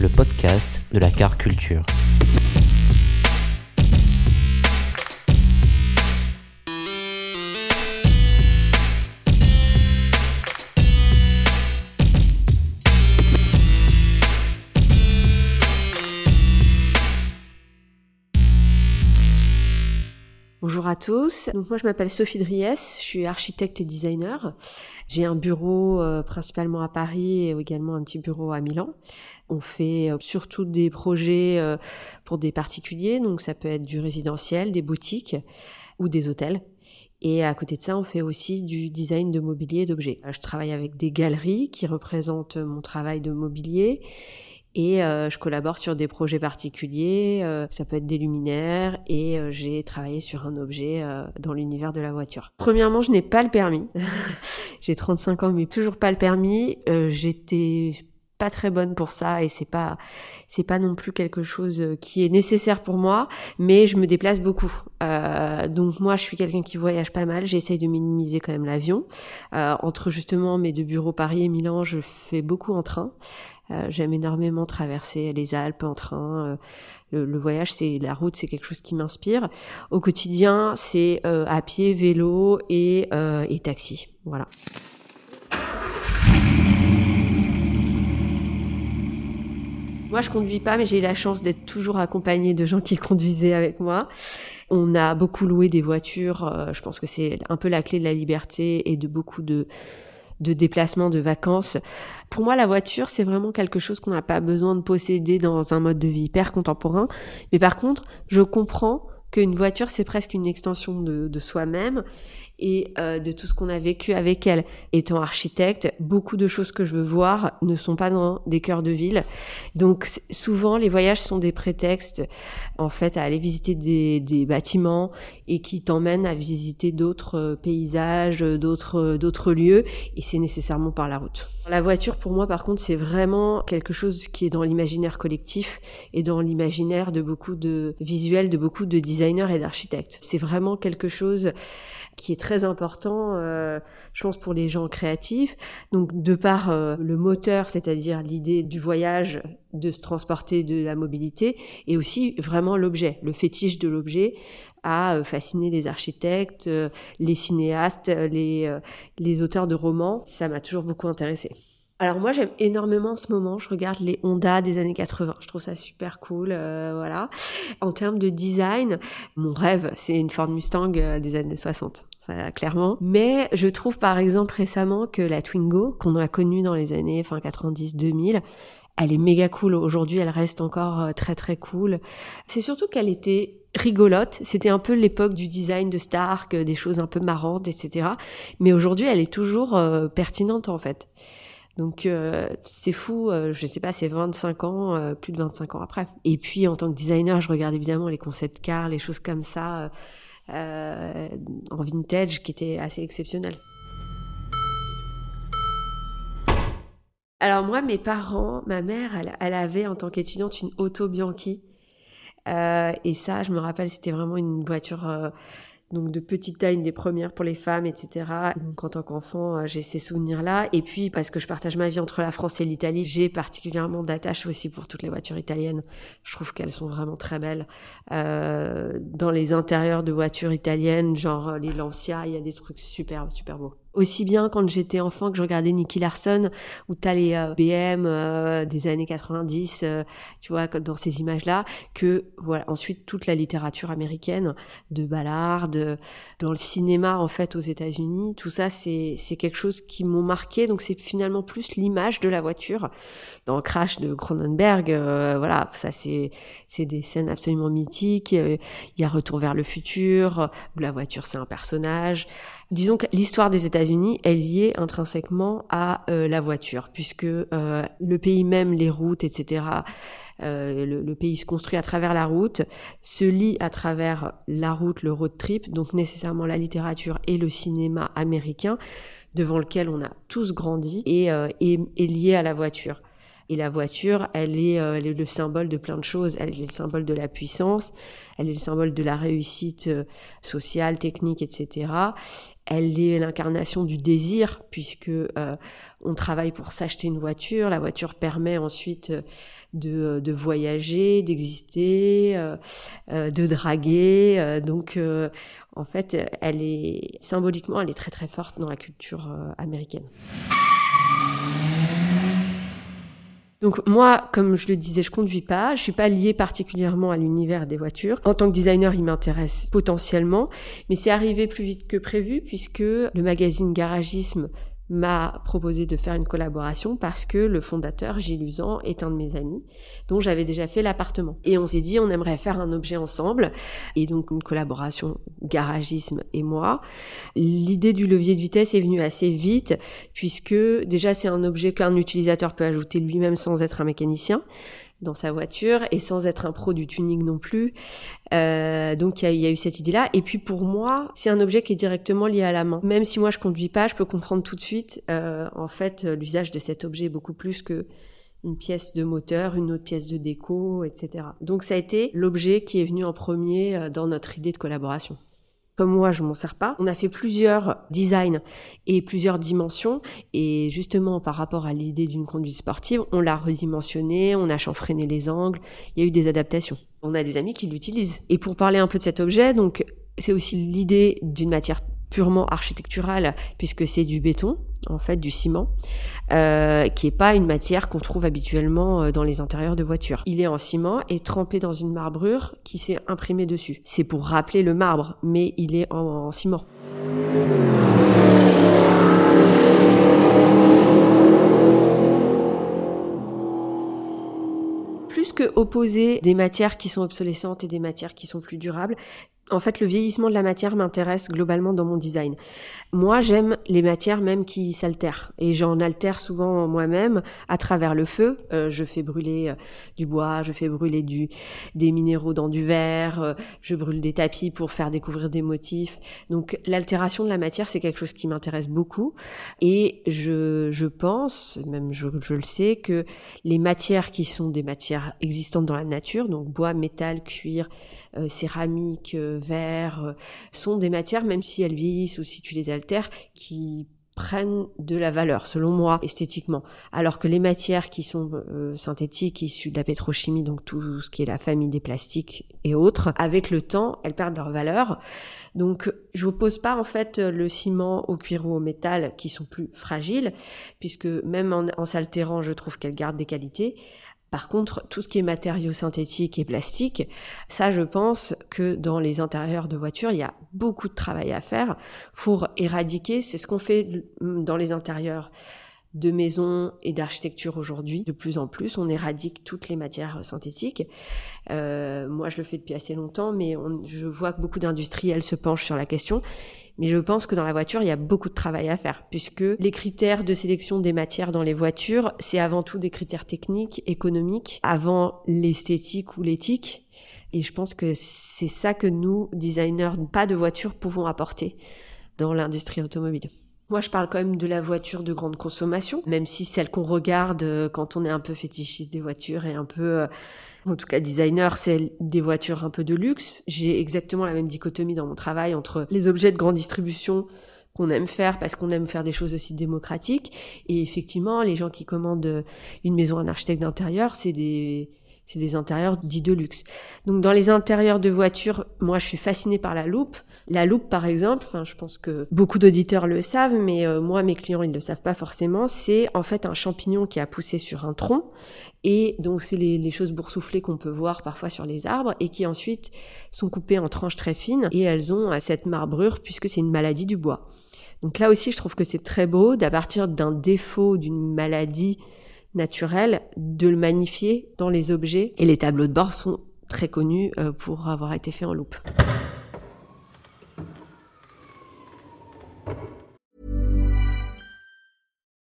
Le podcast de la car culture. À tous. Donc moi je m'appelle Sophie Dries, je suis architecte et designer. J'ai un bureau euh, principalement à Paris et également un petit bureau à Milan. On fait euh, surtout des projets euh, pour des particuliers, donc ça peut être du résidentiel, des boutiques ou des hôtels. Et à côté de ça, on fait aussi du design de mobilier et d'objets. Je travaille avec des galeries qui représentent mon travail de mobilier et euh, je collabore sur des projets particuliers, euh, ça peut être des luminaires et euh, j'ai travaillé sur un objet dans l'univers de la voiture. Premièrement, je n'ai pas le permis. j'ai 35 ans mais toujours pas le permis. J'étais pas très bonne pour ça et c'est pas c'est pas non plus quelque chose qui est nécessaire pour moi mais je me déplace beaucoup euh, donc moi je suis quelqu'un qui voyage pas mal j'essaye de minimiser quand même l'avion euh, entre justement mes deux bureaux Paris et Milan je fais beaucoup en train euh, j'aime énormément traverser les Alpes en train. Euh, le, voyage, c'est la route, c'est quelque chose qui m'inspire. Au quotidien, c'est euh, à pied, vélo et, et taxi. Voilà. Moi, je conduis pas, mais j'ai eu la chance d'être toujours accompagnée de gens qui conduisaient avec moi. On a beaucoup loué des voitures. je pense que c'est un peu la clé de la liberté et de beaucoup de de déplacement, de vacances. Pour moi, la voiture, c'est vraiment quelque chose qu'on n'a pas besoin de posséder dans un mode de vie hyper contemporain. Mais par contre, je comprends qu'une voiture, c'est presque une extension de, de soi-même et euh, de tout ce qu'on a vécu avec elle. Étant architecte, beaucoup de choses que je veux voir ne sont pas dans des cœurs de ville. Donc souvent, les voyages sont des prétextes, en fait, à aller visiter des, des bâtiments et qui t'emmènent à visiter d'autres euh, paysages, d'autres d'autres lieux, et c'est nécessairement par la route. La voiture, pour moi, par contre, c'est vraiment quelque chose qui est dans l'imaginaire collectif et dans l'imaginaire de beaucoup de visuels, de beaucoup de designers et d'architectes. C'est vraiment quelque chose qui est très important, euh, je pense, pour les gens créatifs. Donc, de par euh, le moteur, c'est-à-dire l'idée du voyage, de se transporter, de la mobilité, et aussi vraiment l'objet, le fétiche de l'objet a euh, fasciné les architectes, les cinéastes, les, les auteurs de romans. Ça m'a toujours beaucoup intéressé. Alors moi j'aime énormément en ce moment, je regarde les Honda des années 80, je trouve ça super cool, euh, voilà. En termes de design, mon rêve c'est une Ford Mustang euh, des années 60, ça clairement. Mais je trouve par exemple récemment que la Twingo, qu'on a connue dans les années fin 90-2000, elle est méga cool. Aujourd'hui, elle reste encore euh, très très cool. C'est surtout qu'elle était rigolote. C'était un peu l'époque du design de Stark, des choses un peu marrantes, etc. Mais aujourd'hui, elle est toujours pertinente en fait. Donc euh, c'est fou, euh, je sais pas, c'est 25 ans, euh, plus de 25 ans après. Et puis en tant que designer, je regarde évidemment les concepts cars, les choses comme ça en vintage qui étaient assez exceptionnels. Alors moi, mes parents, ma mère, elle avait en tant qu'étudiante une auto Bianchi. et ça, je me rappelle, c'était vraiment une voiture donc de petite taille, une des premières pour les femmes, etc. Donc en tant qu'enfant, euh, j'ai ces souvenirs-là. Et puis parce que je partage ma vie entre la France et l'Italie, j'ai particulièrement d'attache aussi pour toutes les voitures italiennes. Je trouve qu'elles sont vraiment très belles. Euh, dans les intérieurs de voitures italiennes, genre les Lancia, il y a des trucs super, super beaux. Aussi bien quand j'étais enfant que je regardais Nicky Larson où t'as les euh, BM euh, des années 90 euh, tu vois dans ces images là que voilà ensuite toute la littérature américaine de Ballard dans le cinéma en fait aux États-Unis tout ça c'est c'est quelque chose qui m'ont marqué. Donc c'est finalement plus l'image de la voiture dans Crash de Cronenberg voilà. Ça c'est c'est des scènes absolument mythiques. Il y a Retour vers le futur où la voiture c'est un personnage Disons que l'histoire des États-Unis est liée intrinsèquement à euh, la voiture, puisque euh, le pays même, les routes, etc., euh, le, pays se construit à travers la route, se lie à travers la route, le road trip, donc nécessairement la littérature et le cinéma américain, devant lequel on a tous grandi, et est lié à la voiture. Et la voiture, elle est, elle est, le symbole de plein de choses. Elle est le symbole de la puissance, elle est le symbole de la réussite sociale, technique, etc elle est l'incarnation du désir puisque euh, on travaille pour s'acheter une voiture. La voiture permet ensuite euh, de, de voyager, d'exister, euh, de draguer. donc en fait, elle est symboliquement, elle est très très forte dans la culture américaine. Donc moi, comme je le disais, je conduis pas, je suis pas liée particulièrement à l'univers des voitures. En tant que designer, il m'intéresse potentiellement, mais c'est arrivé plus vite que prévu puisque le magazine Garagisme m'a proposé de faire une collaboration parce que le fondateur, Gilles Usan, est un de mes amis, dont j'avais déjà fait l'appartement. Et on s'est dit, on aimerait faire un objet ensemble, et donc une collaboration garagisme et moi. L'idée du levier de vitesse est venue assez vite, puisque déjà c'est un objet qu'un utilisateur peut ajouter lui-même sans être un mécanicien dans sa voiture et sans être un pro du tuning non plus. Euh, donc il y, a eu cette idée-là. Et puis pour moi, c'est un objet qui est directement lié à la main. Même si moi je conduis pas, je peux comprendre tout de suite euh, en fait l'usage de cet objet beaucoup plus que une pièce de moteur, une autre pièce de déco, etc. Donc ça a été l'objet qui est venu en premier euh, dans notre idée de collaboration comme moi je m'en sers pas. On a fait plusieurs designs et plusieurs dimensions et justement par rapport à l'idée d'une conduite sportive, on l'a redimensionné, on a chanfreiné les angles, il y a eu des adaptations. On a des amis qui l'utilisent. Et pour parler un peu de cet objet, donc c'est aussi l'idée d'une matière purement architecturale puisque c'est du béton en fait du ciment euh, qui est pas une matière qu'on trouve habituellement euh, dans les intérieurs de voitures. Il est en ciment et trempé dans une marbrure qui s'est imprimée dessus. C'est pour rappeler le marbre, mais il est en, ciment. plus que opposer des matières qui sont obsolescentes et des matières qui sont plus durables, en fait, le vieillissement de la matière m'intéresse globalement dans mon design. Moi, j'aime les matières même qui s'altèrent et j'en altère souvent moi-même à travers le feu. Euh, je fais brûler euh, du bois, je fais brûler des minéraux dans du verre, euh, je brûle des tapis pour faire découvrir des motifs. Donc, l'altération de la matière, c'est quelque chose qui m'intéresse beaucoup et je pense, même je, je le sais, que les matières qui sont des matières existantes dans la nature, donc bois, métal, cuir, céramique, verre, euh, sont des matières, même si elles vieillissent ou si tu les altères, qui prennent de la valeur, selon moi, esthétiquement. Alors que les matières qui sont synthétiques, issues de la pétrochimie, donc tout ce qui est la famille des plastiques et autres, avec le temps, elles perdent leur valeur. Donc, je n'oppose pas en fait le ciment au cuir ou au métal qui sont plus fragiles, puisque même en s'altérant, je trouve qu'elles gardent des qualités. Par contre, tout ce qui est matériaux synthétiques et plastiques, ça je pense que dans les intérieurs de voitures, il y a beaucoup de travail à faire pour éradiquer, c'est ce qu'on fait dans les intérieurs de maisons et d'architecture aujourd'hui. De plus en plus, on éradique toutes les matières synthétiques. Euh, moi, je le fais depuis assez longtemps, mais je vois que beaucoup d'industriels se penchent sur la question. Mais je pense que dans la voiture, il y a beaucoup de travail à faire, puisque les critères de sélection des matières dans les voitures, c'est avant tout des critères techniques, économiques, avant l'esthétique ou l'éthique. Et je pense que c'est ça que nous, designers, pas de voiture, pouvons apporter dans l'industrie automobile. Moi, je parle quand même de la voiture de grande consommation, même si celle qu'on regarde euh, quand on est un peu fétichiste des voitures et un peu, euh, en tout cas designer, c'est des voitures un peu de luxe. J'ai exactement la même dichotomie dans mon travail entre les objets de grande distribution qu'on aime faire parce qu'on aime faire des choses aussi démocratiques et effectivement les gens qui commandent une maison à un architecte d'intérieur c'est des c'est des intérieurs dits de luxe. Donc dans les intérieurs de voitures, moi je suis fascinée par la loupe. La loupe par exemple, enfin je pense que beaucoup d'auditeurs le savent, mais euh, moi mes clients ils ne le savent pas forcément, c'est en fait un champignon qui a poussé sur un tronc et donc c'est les, les, choses boursouflées qu'on peut voir parfois sur les arbres et qui ensuite sont coupées en tranches très fines et elles ont cette marbrure puisque c'est une maladie du bois. Donc là aussi je trouve que c'est très beau d'à partir d'un défaut d'une maladie naturel de le magnifier dans les objets. Et les tableaux de bord sont très connus euh, pour avoir été faits en loupe.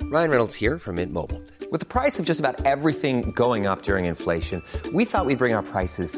Ryan Reynolds here from Mint Mobile. With the price of just about everything going up during inflation, we thought we'd bring our prices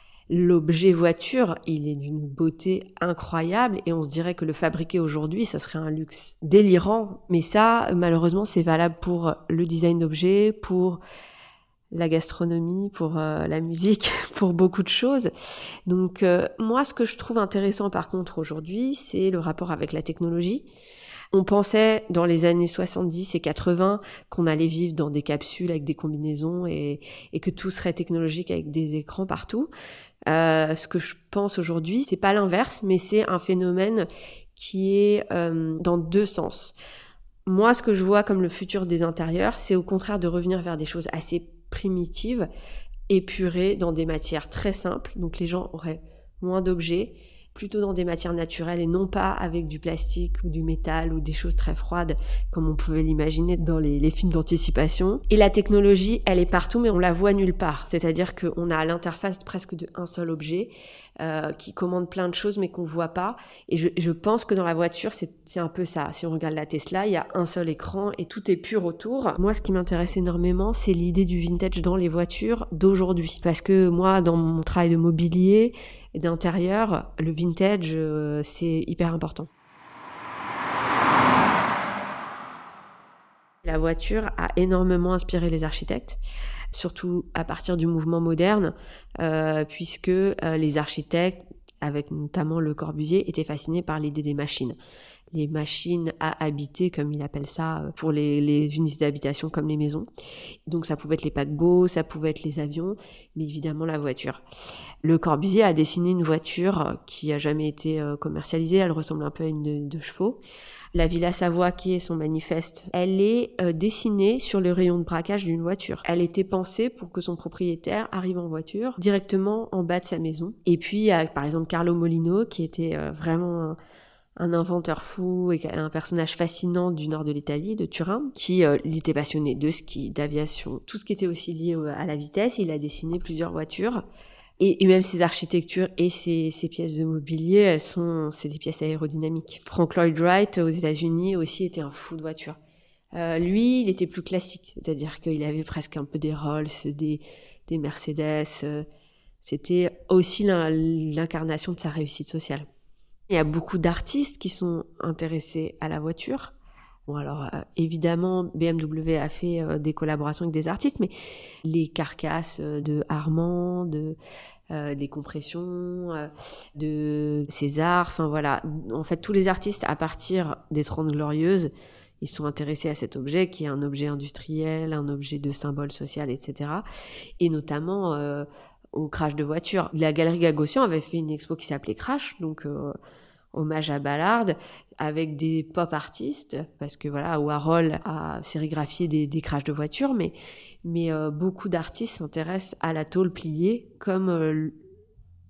l'objet voiture, il est d'une beauté incroyable et on se dirait que le fabriquer aujourd'hui, ça serait un luxe délirant. Mais ça, malheureusement, c'est valable pour le design d'objets, pour la gastronomie, pour euh, la musique, pour beaucoup de choses. Donc euh, moi, ce que je trouve intéressant par contre aujourd'hui, c'est le rapport avec la technologie. On pensait dans les années 70 et 80 qu'on allait vivre dans des capsules avec des combinaisons et, et que tout serait technologique avec des écrans partout. Euh, ce que je pense aujourd'hui, c'est pas l'inverse, mais c'est un phénomène qui est euh, dans deux sens. Moi, ce que je vois comme le futur des intérieurs, c'est au contraire de revenir vers des choses assez primitives, épurées, dans des matières très simples. Donc les gens auraient moins d'objets plutôt dans des matières naturelles et non pas avec du plastique ou du métal ou des choses très froides comme on pouvait l'imaginer dans les, films d'anticipation. Et la technologie, elle est partout mais on la voit nulle part. C'est-à-dire qu'on a l'interface presque de un seul objet euh, qui commande plein de choses mais qu'on voit pas. Et je, je pense que dans la voiture, c'est un peu ça. Si on regarde la Tesla, il y a un seul écran et tout est pur autour. Moi, ce qui m'intéresse énormément, c'est l'idée du vintage dans les voitures d'aujourd'hui. Parce que moi, dans mon travail de mobilier, et d'intérieur, le vintage, euh, c'est hyper important. La voiture a énormément inspiré les architectes, surtout à partir du mouvement moderne, euh, puisque euh, les architectes, avec notamment Le Corbusier, étaient fascinés par l'idée des machines les machines à habiter, comme il appelle ça, euh, pour les, unités d'habitation comme les maisons. Donc ça pouvait être les paquebots, ça pouvait être les avions, mais évidemment la voiture. Le Corbusier a dessiné une voiture qui a jamais été commercialisée, elle ressemble un peu à une de, chevaux. La Villa Savoie, qui est son manifeste, elle est dessinée sur le rayon de braquage d'une voiture. Elle était pensée pour que son propriétaire arrive en voiture directement en bas de sa maison. Et puis, par exemple, Carlo Molino, qui était vraiment un inventeur fou et un personnage fascinant du nord de l'Italie, de Turin, qui euh, était passionné de ski, d'aviation, tout ce qui était aussi lié à la vitesse. Il a dessiné plusieurs voitures. Et, même ses architectures et ses, pièces de mobilier, elles sont, c'est des pièces aérodynamiques. Frank Lloyd Wright aux États-Unis aussi était un fou de voiture. Euh, lui, il était plus classique, c'est-à-dire qu'il avait presque un peu des Rolls, des, des Mercedes. Euh, c'était aussi l'incarnation de sa réussite sociale. Il y a beaucoup d'artistes qui sont intéressés à la voiture. Alors euh, évidemment BMW a fait euh, des collaborations avec des artistes, mais les carcasses euh, de Armand, de des compressions, de César, enfin voilà, en fait tous les artistes à partir des Trente Glorieuses, ils sont intéressés à cet objet qui est un objet industriel, un objet de symbole social, etc. Et notamment au crash de voiture. La galerie Gagossian avait fait une expo qui s'appelait Crash, donc hommage à Ballard avec des pop artistes parce que voilà Warhol a sérigraphié des, des crashs de voitures mais mais euh, beaucoup d'artistes s'intéressent à la tôle pliée comme euh,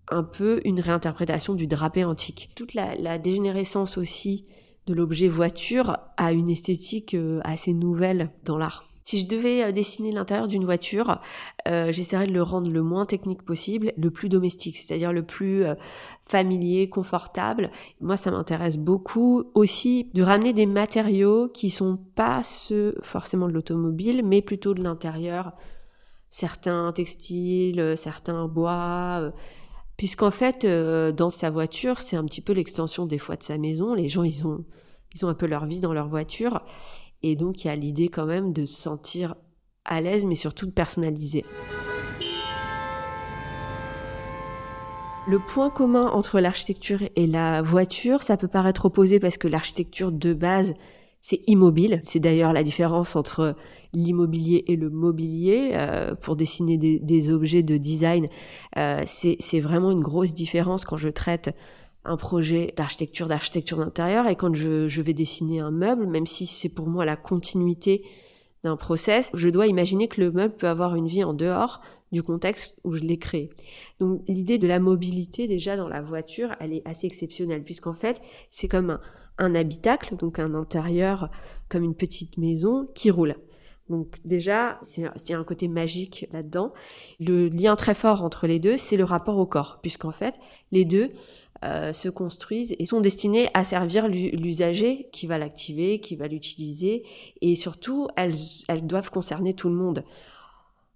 un peu une réinterprétation du drapé antique. Toute la, dégénérescence aussi de l'objet voiture a une esthétique euh, assez nouvelle dans l'art. Si je devais euh, dessiner l'intérieur d'une voiture, euh, j'essaierais de le rendre le moins technique possible, le plus domestique, c'est-à-dire le plus euh, familier, confortable. Moi, ça m'intéresse beaucoup aussi de ramener des matériaux qui sont pas ceux forcément de l'automobile, mais plutôt de l'intérieur. Certains textiles, certains bois. Puisqu'en fait, dans sa voiture, c'est un petit peu l'extension des fois de sa maison. Les gens, ils ont, ils ont un peu leur vie dans leur voiture. Et donc il y a l'idée quand même de se sentir à l'aise, mais surtout de personnaliser. Le point commun entre l'architecture et la voiture, ça peut paraître opposé parce que l'architecture de base, c'est immobile. C'est d'ailleurs la différence entre l'immobilier et le mobilier. Euh, pour dessiner des, objets de design, euh, c'est vraiment une grosse différence quand je traite un projet d'architecture, d'architecture d'intérieur, et quand je, je, vais dessiner un meuble, même si c'est pour moi la continuité d'un process, je dois imaginer que le meuble peut avoir une vie en dehors du contexte où je l'ai créé. Donc l'idée de la mobilité déjà dans la voiture, elle est assez exceptionnelle, puisqu'en fait c'est comme un, un habitacle, donc un intérieur comme une petite maison qui roule. Donc déjà, c'est un côté magique là-dedans. Le lien très fort entre les deux, c'est le rapport au corps, puisqu'en fait, les deux euh, se construisent et sont destinées à servir l'usager qui va l'activer, qui va l'utiliser, et surtout elles, elles doivent concerner tout le monde.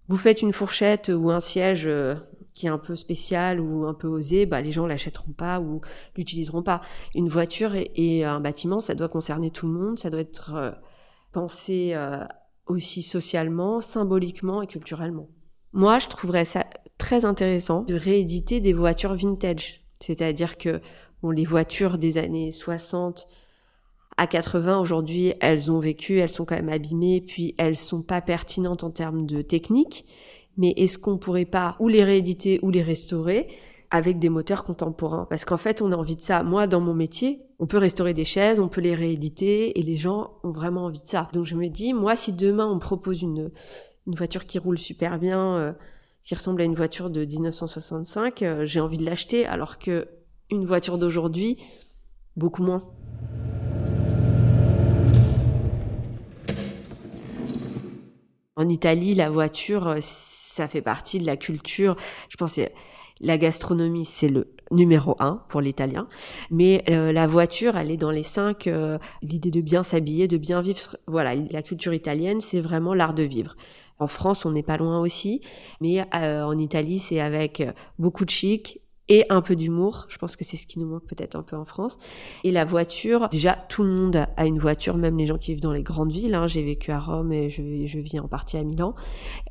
Vous faites une fourchette ou un siège euh, qui est un peu spécial ou un peu osé, bah les gens l'achèteront pas ou l'utiliseront pas. Une voiture et, un bâtiment, ça doit concerner tout le monde, ça doit être euh, pensé aussi socialement, symboliquement et culturellement. Moi, je trouverais ça très intéressant de rééditer des voitures vintage c'est-à-dire que bon, les voitures des années 60 à 80 aujourd'hui, elles ont vécu, elles sont quand même abîmées, puis elles sont pas pertinentes en termes de technique. Mais est-ce qu'on pourrait pas ou les rééditer ou les restaurer avec des moteurs contemporains? Parce qu'en fait, on a envie de ça. Moi, dans mon métier, on peut restaurer des chaises, on peut les rééditer, et les gens ont vraiment envie de ça. Donc je me dis, moi, si demain on propose une une voiture qui roule super bien, euh, qui ressemble à une voiture de 1965, euh, j'ai envie de l'acheter, alors que une voiture d'aujourd'hui, beaucoup moins. En Italie, la voiture, euh, ça fait partie de la culture. Je pense que la gastronomie, c'est le numéro un pour l'italien. Mais euh, la voiture, elle est dans les cinq. L'idée de bien s'habiller, de bien vivre. Voilà, la culture italienne, c'est vraiment l'art de vivre. En France, on n'est pas loin aussi, mais euh, en Italie, c'est avec euh, beaucoup de chic et un peu d'humour. Je pense que c'est ce qui nous manque peut-être un peu en France. Et la voiture, déjà, tout le monde a une voiture, même les gens qui vivent dans les grandes villes. Hein. J'ai vécu à Rome et je, je vis en partie à Milan.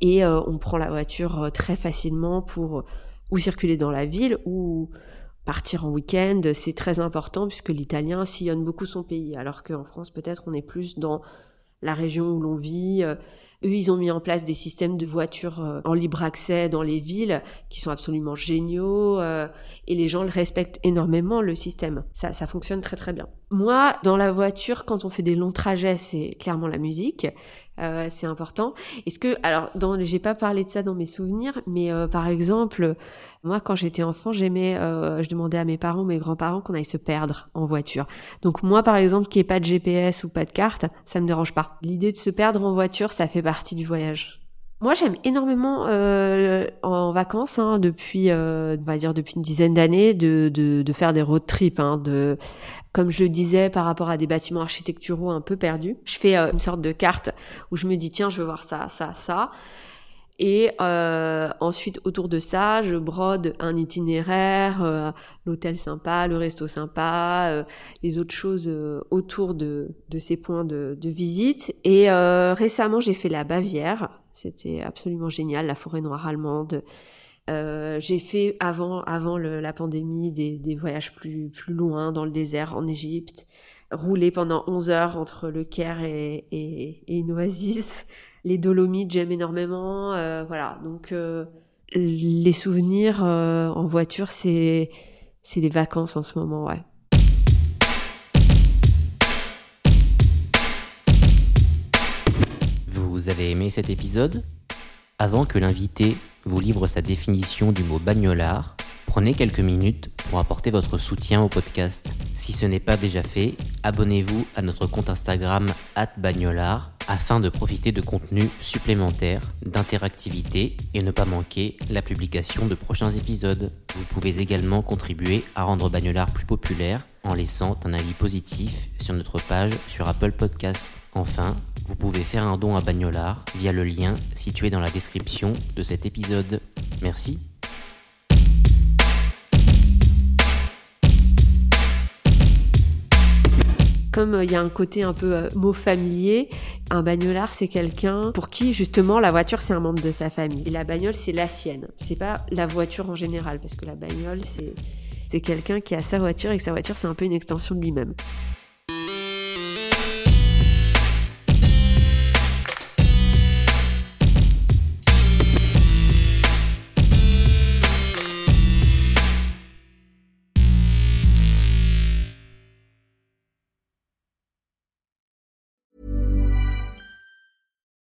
Et euh, on prend la voiture très facilement pour ou circuler dans la ville ou partir en week-end. C'est très important puisque l'italien sillonne beaucoup son pays, alors qu'en France, peut-être, on est plus dans la région où l'on vit eux, ils ont mis en place des systèmes de voitures euh, en libre accès dans les villes qui sont absolument géniaux euh, et les gens le respectent énormément le système. Ça, ça fonctionne très très bien. Moi, dans la voiture, quand on fait des longs trajets, c'est clairement la musique. Euh, c'est important. Est-ce que, alors, dans, j'ai pas parlé de ça dans mes souvenirs, mais euh, par exemple, moi, quand j'étais enfant, j'aimais, euh, je demandais à mes parents, mes grands-parents, qu'on aille se perdre en voiture. Donc moi, par exemple, qui ait pas de GPS ou pas de carte, ça me dérange pas. L'idée de se perdre en voiture, ça fait partie du voyage. Moi, j'aime énormément euh, en vacances, hein, depuis, euh, on va dire depuis une dizaine d'années, de, de, de, faire des road trips, hein, de comme je le disais, par rapport à des bâtiments architecturaux un peu perdus. Je fais euh, une sorte de carte où je me dis, tiens, je veux voir ça, ça, ça. Et euh, ensuite, autour de ça, je brode un itinéraire, euh, l'hôtel sympa, le resto sympa, euh, les autres choses autour de, de ces points de, de visite. Et récemment, j'ai fait la Bavière. C'était absolument génial, la forêt noire allemande. Euh, j'ai fait avant, avant la pandémie des, voyages plus, plus loin dans le désert en Égypte, rouler pendant 11 heures entre le Caire et, et, une oasis. Les Dolomites, j'aime énormément. Euh, voilà, donc euh, les souvenirs en voiture, c'est c'est des vacances en ce moment, ouais. Vous avez aimé cet épisode? Avant que l'invité vous livre sa définition du mot bagnolard, prenez quelques minutes pour apporter votre soutien au podcast. Si ce n'est pas déjà fait, abonnez-vous à notre compte Instagram @bagnolard afin de profiter de contenus supplémentaires, d'interactivité et ne pas manquer la publication de prochains épisodes. Vous pouvez également contribuer à rendre Bagnolard plus populaire en laissant un avis positif sur notre page sur Apple Podcast. Enfin, vous pouvez faire un don à Bagnolard via le lien situé dans la description de cet épisode. Merci. comme euh, il y a un côté un peu euh, mot familier, un bagnolard c'est quelqu'un pour qui justement la voiture c'est un membre de sa famille et la bagnole c'est la sienne. C'est pas la voiture en général parce que la bagnole c'est c'est quelqu'un qui a sa voiture et que sa voiture c'est un peu une extension de lui-même.